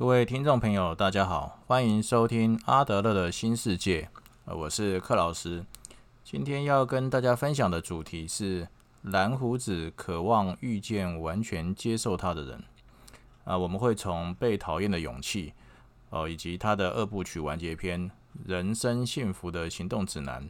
各位听众朋友，大家好，欢迎收听阿德勒的新世界。呃，我是克老师。今天要跟大家分享的主题是蓝胡子渴望遇见完全接受他的人。啊，我们会从被讨厌的勇气，哦，以及他的二部曲完结篇《人生幸福的行动指南》，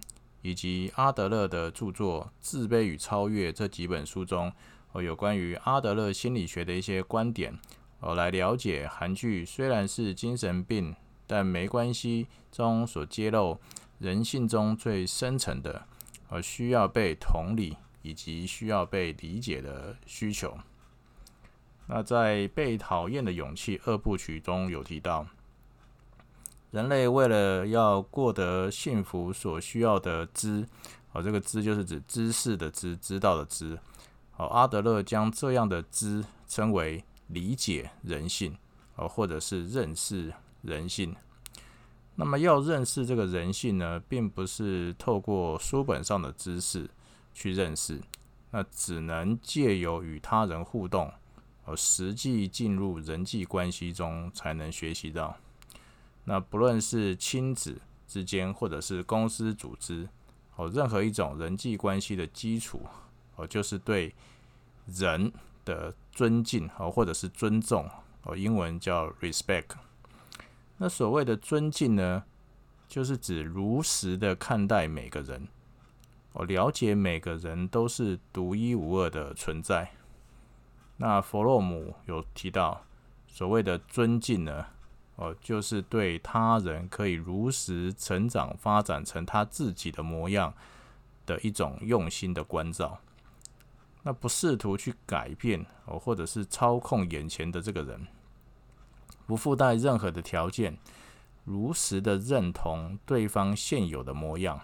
以及阿德勒的著作《自卑与超越》这几本书中，哦，有关于阿德勒心理学的一些观点。哦，来了解韩剧虽然是精神病，但没关系中所揭露人性中最深层的，而需要被同理以及需要被理解的需求。那在《被讨厌的勇气》二部曲中有提到，人类为了要过得幸福所需要的知，哦，这个知就是指知识的知，知道的知。哦，阿德勒将这样的知称为。理解人性，哦，或者是认识人性。那么要认识这个人性呢，并不是透过书本上的知识去认识，那只能借由与他人互动，而实际进入人际关系中才能学习到。那不论是亲子之间，或者是公司组织，哦，任何一种人际关系的基础，哦，就是对人。的尊敬哦，或者是尊重哦，英文叫 respect。那所谓的尊敬呢，就是指如实的看待每个人，哦，了解每个人都是独一无二的存在。那弗洛姆有提到，所谓的尊敬呢，哦，就是对他人可以如实成长发展成他自己的模样的一种用心的关照。那不试图去改变哦，或者是操控眼前的这个人，不附带任何的条件，如实的认同对方现有的模样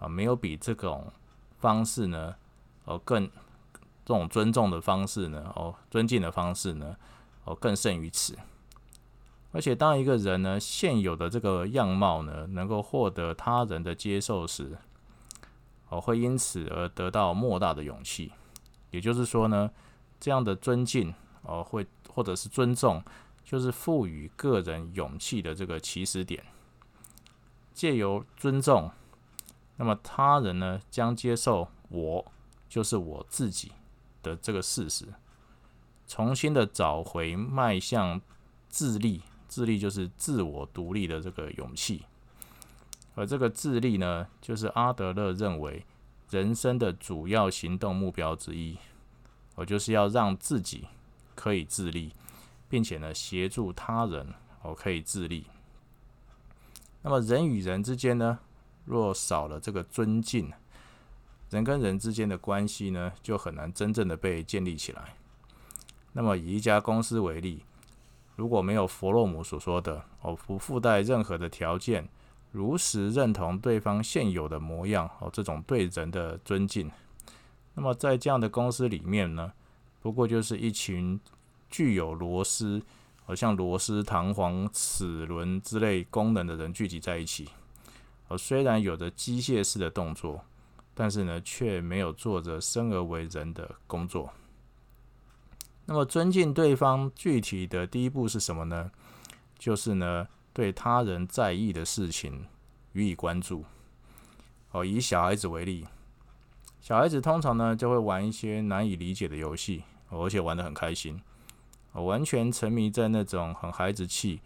啊，没有比这种方式呢，哦更这种尊重的方式呢，哦尊敬的方式呢，哦更胜于此。而且当一个人呢现有的这个样貌呢，能够获得他人的接受时，哦会因此而得到莫大的勇气。也就是说呢，这样的尊敬哦，会或者是尊重，就是赋予个人勇气的这个起始点。借由尊重，那么他人呢将接受我就是我自己的这个事实，重新的找回迈向自立，自立就是自我独立的这个勇气。而这个自立呢，就是阿德勒认为。人生的主要行动目标之一，我就是要让自己可以自立，并且呢，协助他人，我可以自立。那么人与人之间呢，若少了这个尊敬，人跟人之间的关系呢，就很难真正的被建立起来。那么以一家公司为例，如果没有弗洛姆所说的，哦，不附带任何的条件。如实认同对方现有的模样哦，这种对人的尊敬。那么在这样的公司里面呢，不过就是一群具有螺丝，好像螺丝、弹簧、齿轮之类功能的人聚集在一起。哦，虽然有着机械式的动作，但是呢，却没有做着生而为人的工作。那么尊敬对方具体的第一步是什么呢？就是呢。对他人在意的事情予以关注。哦，以小孩子为例，小孩子通常呢就会玩一些难以理解的游戏，而且玩得很开心，完全沉迷在那种很孩子气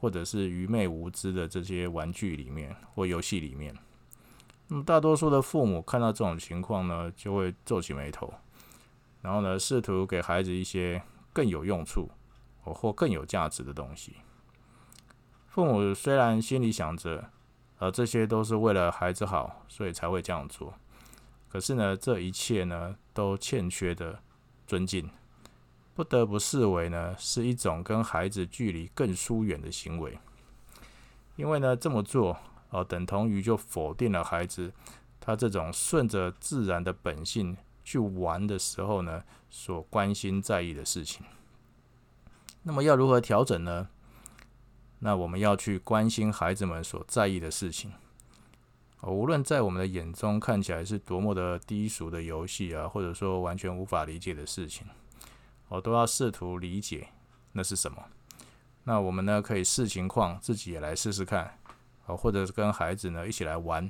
或者是愚昧无知的这些玩具里面或游戏里面。那么大多数的父母看到这种情况呢，就会皱起眉头，然后呢试图给孩子一些更有用处或更有价值的东西。父母虽然心里想着，呃，这些都是为了孩子好，所以才会这样做。可是呢，这一切呢，都欠缺的尊敬，不得不视为呢，是一种跟孩子距离更疏远的行为。因为呢，这么做，呃，等同于就否定了孩子他这种顺着自然的本性去玩的时候呢，所关心在意的事情。那么要如何调整呢？那我们要去关心孩子们所在意的事情，无论在我们的眼中看起来是多么的低俗的游戏啊，或者说完全无法理解的事情，我都要试图理解那是什么。那我们呢可以视情况自己也来试试看，啊，或者是跟孩子呢一起来玩，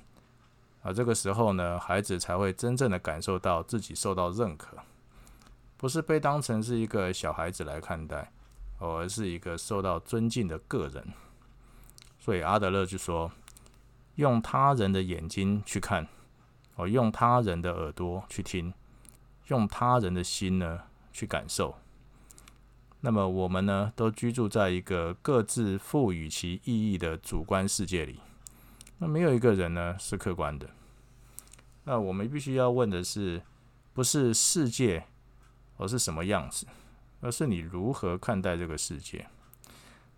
啊，这个时候呢，孩子才会真正的感受到自己受到认可，不是被当成是一个小孩子来看待，而是一个受到尊敬的个人。所以阿德勒就说，用他人的眼睛去看，哦，用他人的耳朵去听，用他人的心呢去感受。那么我们呢，都居住在一个各自赋予其意义的主观世界里。那没有一个人呢是客观的。那我们必须要问的是，不是世界而是什么样子，而是你如何看待这个世界；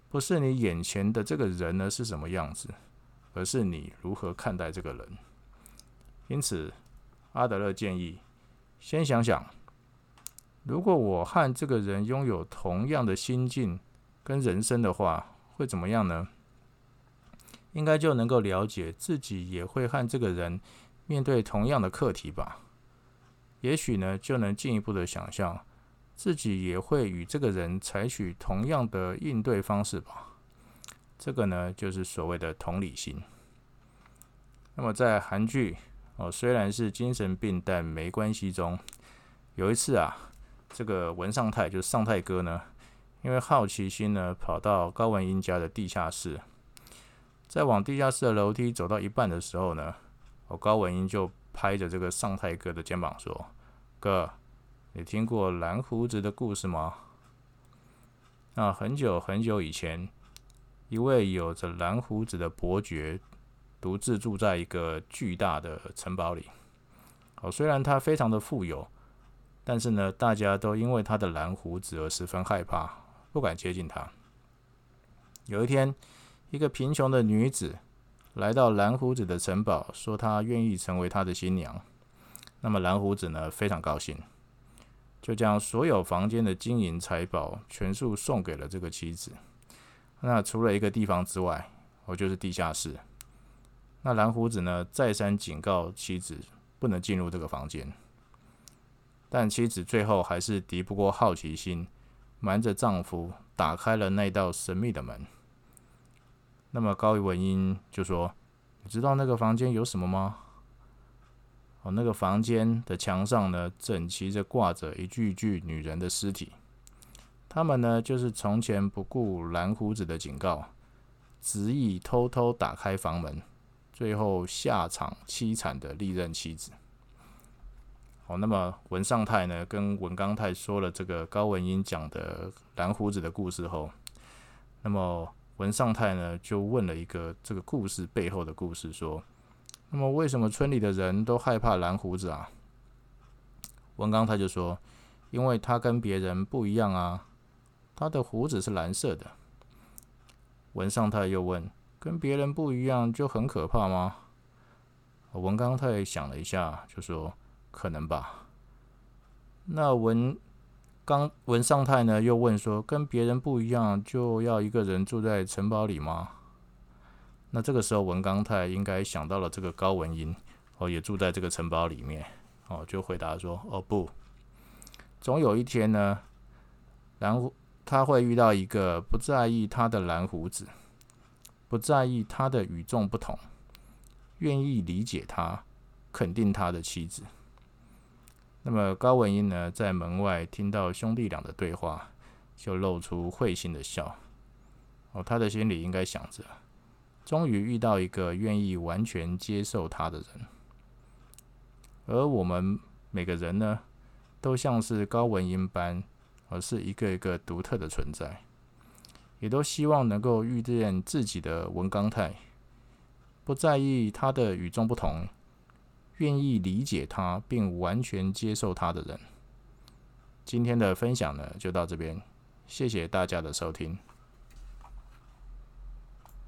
不是你眼前的这个人呢是什么样子，而是你如何看待这个人。因此，阿德勒建议，先想想。如果我和这个人拥有同样的心境跟人生的话，会怎么样呢？应该就能够了解自己也会和这个人面对同样的课题吧。也许呢，就能进一步的想象自己也会与这个人采取同样的应对方式吧。这个呢，就是所谓的同理心。那么在韩剧哦，虽然是精神病但没关系中，有一次啊。这个文尚泰就是尚泰哥呢，因为好奇心呢，跑到高文英家的地下室，在往地下室的楼梯走到一半的时候呢，我高文英就拍着这个尚泰哥的肩膀说：“哥，你听过蓝胡子的故事吗？那很久很久以前，一位有着蓝胡子的伯爵，独自住在一个巨大的城堡里。哦，虽然他非常的富有。”但是呢，大家都因为他的蓝胡子而十分害怕，不敢接近他。有一天，一个贫穷的女子来到蓝胡子的城堡，说她愿意成为他的新娘。那么蓝胡子呢，非常高兴，就将所有房间的金银财宝全数送给了这个妻子。那除了一个地方之外，我就是地下室。那蓝胡子呢，再三警告妻子不能进入这个房间。但妻子最后还是敌不过好奇心，瞒着丈夫打开了那道神秘的门。那么高文英就说：“你知道那个房间有什么吗？”哦，那个房间的墙上呢，整齐着挂着一具具女人的尸体。他们呢，就是从前不顾蓝胡子的警告，执意偷偷打开房门，最后下场凄惨的历任妻子。好，那么文尚泰呢，跟文刚泰说了这个高文英讲的蓝胡子的故事后，那么文尚泰呢就问了一个这个故事背后的故事，说，那么为什么村里的人都害怕蓝胡子啊？文刚他就说，因为他跟别人不一样啊，他的胡子是蓝色的。文尚泰又问，跟别人不一样就很可怕吗？文刚泰想了一下，就说。可能吧。那文刚文尚泰呢？又问说：“跟别人不一样，就要一个人住在城堡里吗？”那这个时候，文刚泰应该想到了这个高文英哦，也住在这个城堡里面哦，就回答说：“哦，不，总有一天呢，蓝胡他会遇到一个不在意他的蓝胡子，不在意他的与众不同，愿意理解他、肯定他的妻子。”那么高文英呢，在门外听到兄弟俩的对话，就露出会心的笑。哦，他的心里应该想着，终于遇到一个愿意完全接受他的人。而我们每个人呢，都像是高文英般，而是一个一个独特的存在，也都希望能够遇见自己的文刚泰，不在意他的与众不同。愿意理解他并完全接受他的人。今天的分享呢，就到这边，谢谢大家的收听。